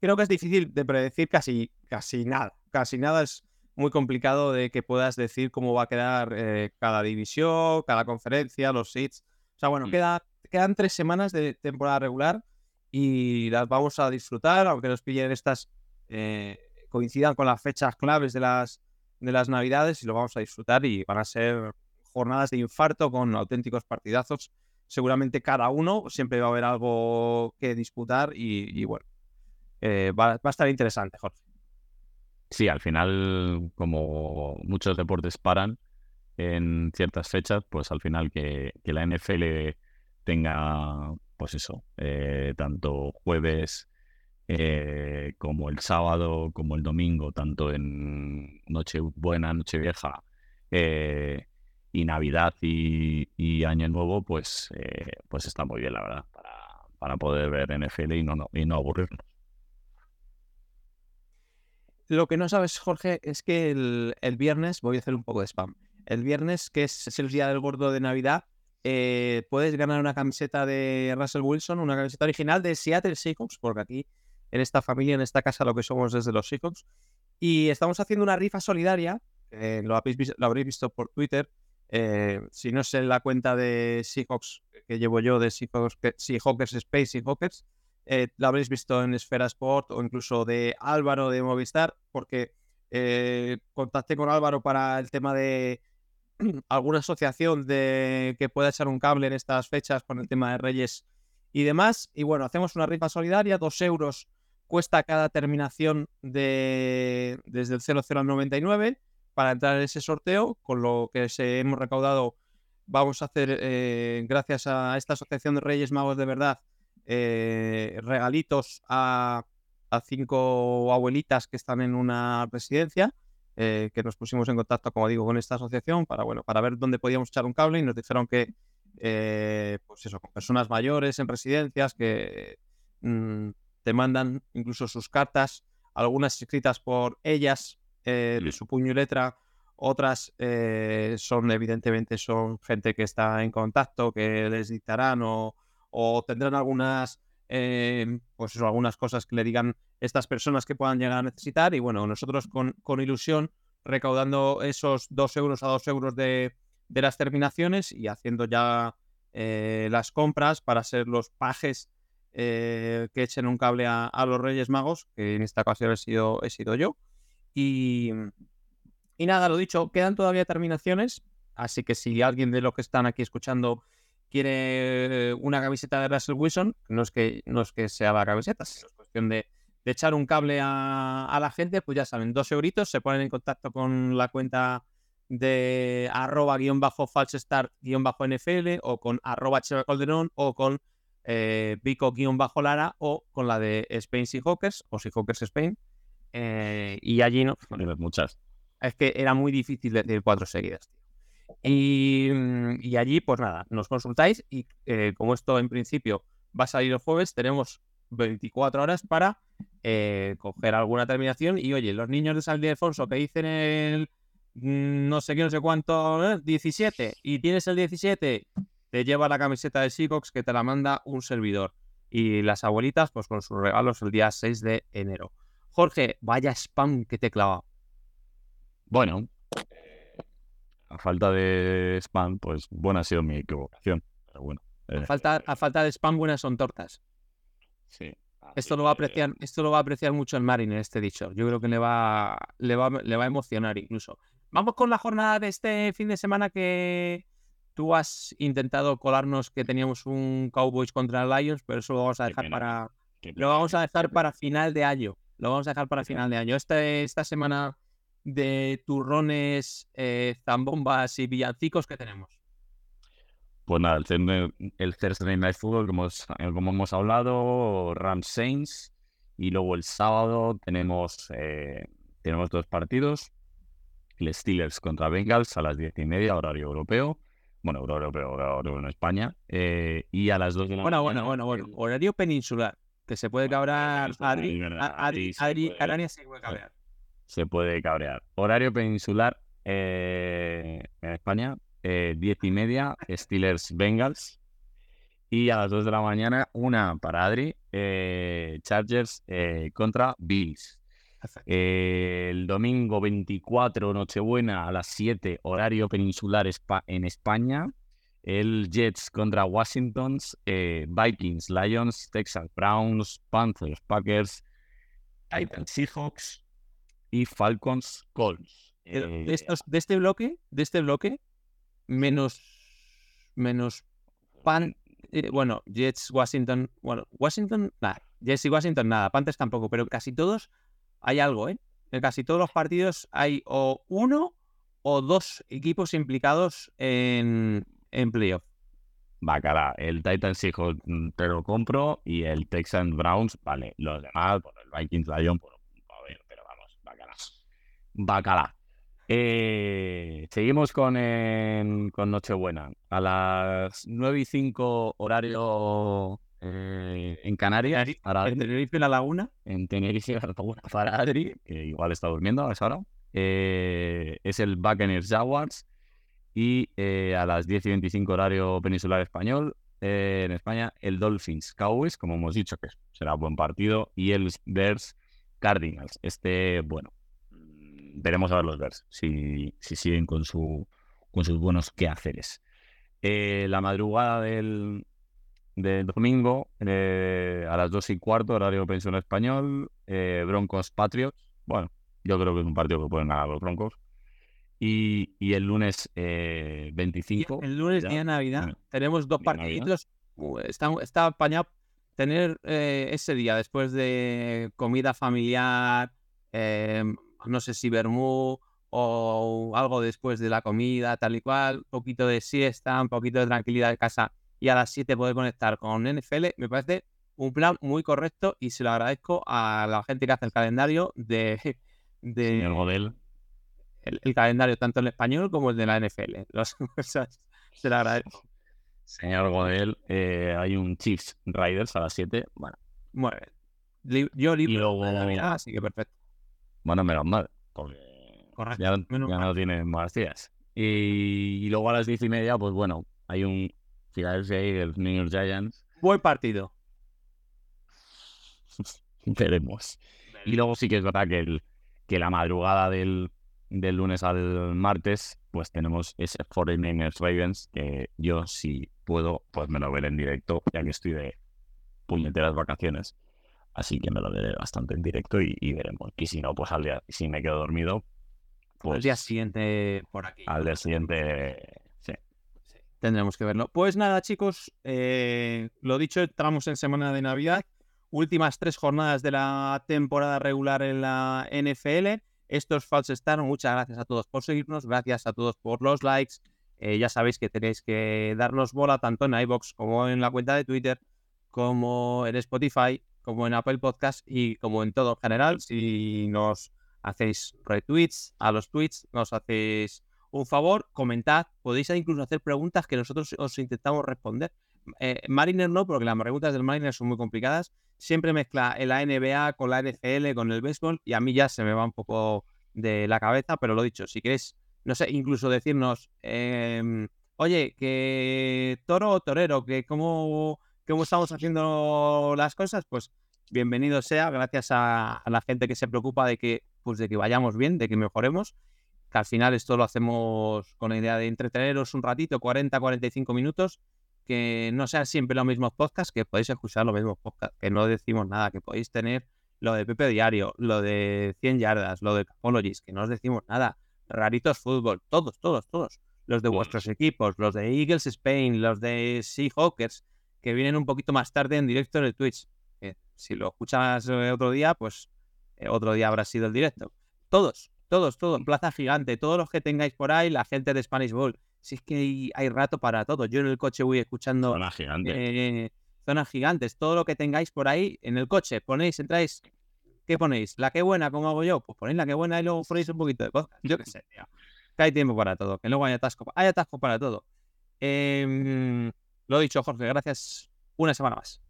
creo que es difícil de predecir casi, casi nada. Casi nada es muy complicado de que puedas decir cómo va a quedar eh, cada división, cada conferencia, los seats. O sea, bueno, Mm. queda, quedan tres semanas de temporada regular y las vamos a disfrutar, aunque nos pillen estas, eh, coincidan con las fechas claves de las, de las navidades y lo vamos a disfrutar y van a ser jornadas de infarto con auténticos partidazos. Seguramente cada uno siempre va a haber algo que disputar y, y bueno, eh, va, va a estar interesante, Jorge. Sí, al final, como muchos deportes paran en ciertas fechas, pues al final que, que la NFL tenga, pues eso, eh, tanto jueves eh, como el sábado, como el domingo, tanto en Nochebuena, Nochevieja eh, y Navidad y, y Año Nuevo, pues, eh, pues está muy bien, la verdad, para, para poder ver NFL y no, no, y no aburrirnos. Lo que no sabes, Jorge, es que el, el viernes, voy a hacer un poco de spam, el viernes, que es, el día del gordo de Navidad, eh, puedes ganar una camiseta de Russell Wilson, una camiseta original de Seattle Seahawks, porque aquí en esta familia, en esta casa, lo que somos desde los Seahawks. Y estamos haciendo una rifa solidaria, eh, lo, habéis vis- lo habréis visto por Twitter. eh, si no es en la cuenta de Seahawks que llevo yo, de Seahawks, Seahawkers Space Seahawkers, eh, lo habréis visto en Esfera Sport o incluso de Álvaro de Movistar, porque eh, contacté con Álvaro para el tema de alguna asociación de que pueda echar un cable en estas fechas con el tema de Reyes y demás. Y bueno, hacemos una rifa solidaria, dos euros cuesta cada terminación de desde el 00 al 99 para entrar en ese sorteo, con lo que se hemos recaudado vamos a hacer, eh, gracias a esta asociación de Reyes Magos de verdad, eh, regalitos a, a cinco abuelitas que están en una residencia eh, que nos pusimos en contacto, como digo, con esta asociación para, bueno, para ver dónde podíamos echar un cable y nos dijeron que, eh, pues eso, con personas mayores en residencias que mm, te mandan incluso sus cartas, algunas escritas por ellas, eh, de su puño y letra, otras eh, son, evidentemente, son gente que está en contacto, que les dictarán o, o tendrán algunas, eh, pues algunas cosas que le digan estas personas que puedan llegar a necesitar. Y bueno, nosotros con, con ilusión, recaudando esos dos euros a dos euros de, de las terminaciones y haciendo ya eh, las compras para ser los pajes eh, que echen un cable a, a los Reyes Magos, que en esta ocasión he sido, he sido yo. Y, y nada, lo dicho, quedan todavía terminaciones, así que si alguien de los que están aquí escuchando quiere una camiseta de Russell Wilson, no es que, no es que sea la camiseta, sino es cuestión de, de echar un cable a, a la gente, pues ya saben, dos euritos, se ponen en contacto con la cuenta de arroba guion bajo falsestar guion bajo NFL o con arroba Calderón o con eh, Vico guion bajo Lara o con la de Spain Seahawkers o Seahawkers Spain. Eh, y allí no, muchas. es que era muy difícil decir cuatro seguidas, tío. Y, mm, y allí, pues nada, nos consultáis y eh, como esto en principio va a salir el jueves, tenemos 24 horas para eh, coger alguna terminación. Y oye, los niños de San Ildefonso que dicen el mm, no sé qué, no sé cuánto, eh, 17, y tienes el 17, te lleva la camiseta de Seahawks que te la manda un servidor. Y las abuelitas, pues con sus regalos el día 6 de enero. Jorge, vaya spam que te he clavado. Bueno, a falta de spam, pues buena ha sido mi equivocación. Pero bueno. eh, A falta, a falta de spam, buenas son tortas. sí. Esto lo va a apreciar, esto lo va a apreciar mucho el Marine, este dicho. Yo creo que le va, le va, le va a emocionar incluso. Vamos con la jornada de este fin de semana que tú has intentado colarnos que teníamos un Cowboys contra Lions, pero eso lo vamos a dejar para, lo vamos a dejar para final de año. Lo vamos a dejar para final de año. Este, esta semana de turrones, eh, zambombas y villancicos que tenemos. Pues nada, el, el Thursday Night Football, como, hemos- eh, como hemos hablado, Rams Saints. Y luego el sábado tenemos, eh, tenemos dos partidos. El Steelers contra Bengals a las diez y media, horario europeo. Bueno, horario europeo, horario en España. eh, y a las dos de la Bueno, bueno, mañana, bueno, bueno. Horario peninsular, que se puede cabrar Adri, es verdad, a- Adri, Adri se Adri- puede- Canarias se puede cabrear. Horario peninsular eh, en España, eh, diez y media, Steelers Bengals. Y a las 2 de la mañana, una para Adri, eh, Chargers eh, contra Bills. El domingo 24, Nochebuena, a las 7, horario peninsular en España. El Jets contra Washingtons, eh, Vikings, Lions, Texas Browns, Panthers, Packers, Titans, Seahawks y Falcons, Colts. Eh, de, estos, de este bloque, de este bloque, menos, menos pan, eh, bueno, Jets, Washington, bueno, Washington, nada, Jets y Washington, nada, Panthers tampoco, pero casi todos hay algo, ¿eh? En casi todos los partidos hay o uno o dos equipos implicados en, en playoff. bacala. El Titans Seahawks mm, te lo compro y el Texans Browns, vale. Los demás, por el Vikings Lion, por, a ver, pero vamos, bacala. Bacala. Eh, seguimos con, con Nochebuena. A las 9 y 5 horario eh, en Canarias, para En Tenerife la Laguna. en Tenerife para Adri, que igual está durmiendo a esa hora. Eh, es el Buccaneers Jaguars. Y a las 10 y 25 horario peninsular español, en España, el Dolphins Cowboys, como hemos dicho, que será buen partido. Y el Bears Cardinals. Este, bueno, veremos a ver los Bears si, si siguen con, su, con sus buenos quehaceres. Eh, la madrugada del, del domingo, eh, a las 2 y cuarto, horario pensión español, eh, Broncos Patriots. Bueno, yo creo que es un partido que pueden ganar los Broncos. Y, y el lunes eh, 25. El lunes, ya, día de Navidad, tenemos dos partiditos. Uh, Está, está apañado tener eh, ese día después de comida familiar, eh, no sé si vermú o algo después de la comida, tal y cual, un poquito de siesta, un poquito de tranquilidad de casa y a las 7 poder conectar con NFL, me parece un plan muy correcto y se lo agradezco a la gente que hace el calendario de, de Señor Godel. el, el calendario tanto el español como el de la NFL. Los- se lo agradezco. Señor Godel, eh, hay un Chiefs Riders a las 7. Bueno, Muy bien. Yo libre luego- de Navidad, así que perfecto. Bueno, menos mal, porque Correcto. ya, ya no tienen más días. Y, y luego a las 10 y media, pues bueno, hay un Philadelphia Eagles, New York Giants. Buen partido. Veremos. Y luego sí que es verdad que, el, que la madrugada del, del lunes al martes, pues tenemos ese 49ers Ravens, que yo si puedo, pues me lo veré en directo, ya que estoy de puñeteras vacaciones. Así que me lo veré bastante en directo y, y veremos. Y si no, pues al día, si me quedo dormido, Al pues día siguiente por aquí. al día siguiente, sí. Sí, tendremos que verlo. Pues nada, chicos, eh, lo dicho, entramos en semana de Navidad. Últimas tres jornadas de la temporada regular en la NFL. Esto es False Start. Muchas gracias a todos por seguirnos. Gracias a todos por los likes. Eh, ya sabéis que tenéis que darnos bola tanto en iBox como en la cuenta de Twitter, como en Spotify, como en Apple Podcast y como en todo en general. Si nos hacéis retweets a los tweets, nos hacéis un favor, comentad, podéis incluso hacer preguntas que nosotros os intentamos responder. Eh, Mariner no, porque las preguntas del Mariner son muy complicadas. Siempre mezcla la NBA con la NFL, con el béisbol, y a mí ya se me va un poco de la cabeza, pero lo dicho, si queréis, no sé, incluso decirnos, em, oye, que toro o torero, que cómo, cómo estamos haciendo las cosas, pues bienvenido sea, gracias a, a la gente que se preocupa de que, pues de que vayamos bien, de que mejoremos que al final esto lo hacemos con la idea de entreteneros un ratito, 40, 45 minutos, que no sean siempre los mismos podcasts, que podéis escuchar los mismos podcasts, que no decimos nada, que podéis tener lo de Pepe Diario, lo de 100 yardas, lo de Capologies, que no os decimos nada, Raritos Fútbol, todos, todos, todos, los de vuestros equipos, los de Eagles Spain, los de Seahawkers, que vienen un poquito más tarde en directo en el Twitch. que si lo escuchas eh, otro día, pues eh, otro día habrá sido el directo. Todos, todos, todos, Plaza Gigante, todos los que tengáis por ahí, la gente de Spanish Ball. Si es que hay, hay rato para todo. Yo en el coche voy escuchando Zona gigante. eh, zonas gigantes, todo lo que tengáis por ahí en el coche. Ponéis, entráis. ¿Qué ponéis? ¿La que buena? ¿Cómo hago yo? Pues ponéis la que buena y luego ponéis un poquito de podcast. Yo qué sé, tío. Que hay tiempo para todo. Que luego hay atasco. Hay atasco para todo. Em, lo dicho, Jorge, gracias una semana más.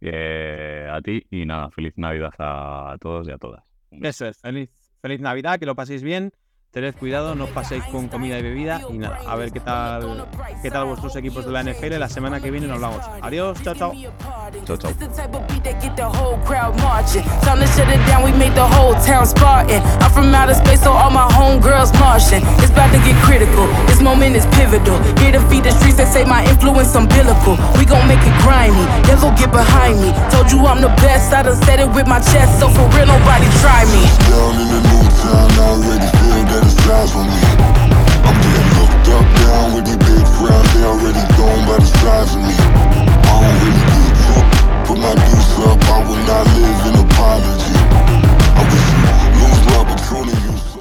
Eh, a ti y nada, feliz Navidad a todos y a todas. Eso es, feliz, feliz Navidad, que lo paséis bien. Tened cuidado, no os paséis con comida y bebida. Y nada, a ver qué tal, qué tal vuestros equipos de la NFL. La semana que viene nos hablamos. Adiós, chao, chao. Chao, chao. that is drives for me. I'm getting hooked up down with these big crowds They already gone by the size of me. I don't really give a Put my goose up, I will not live in apology. I wish you lose my opportunity.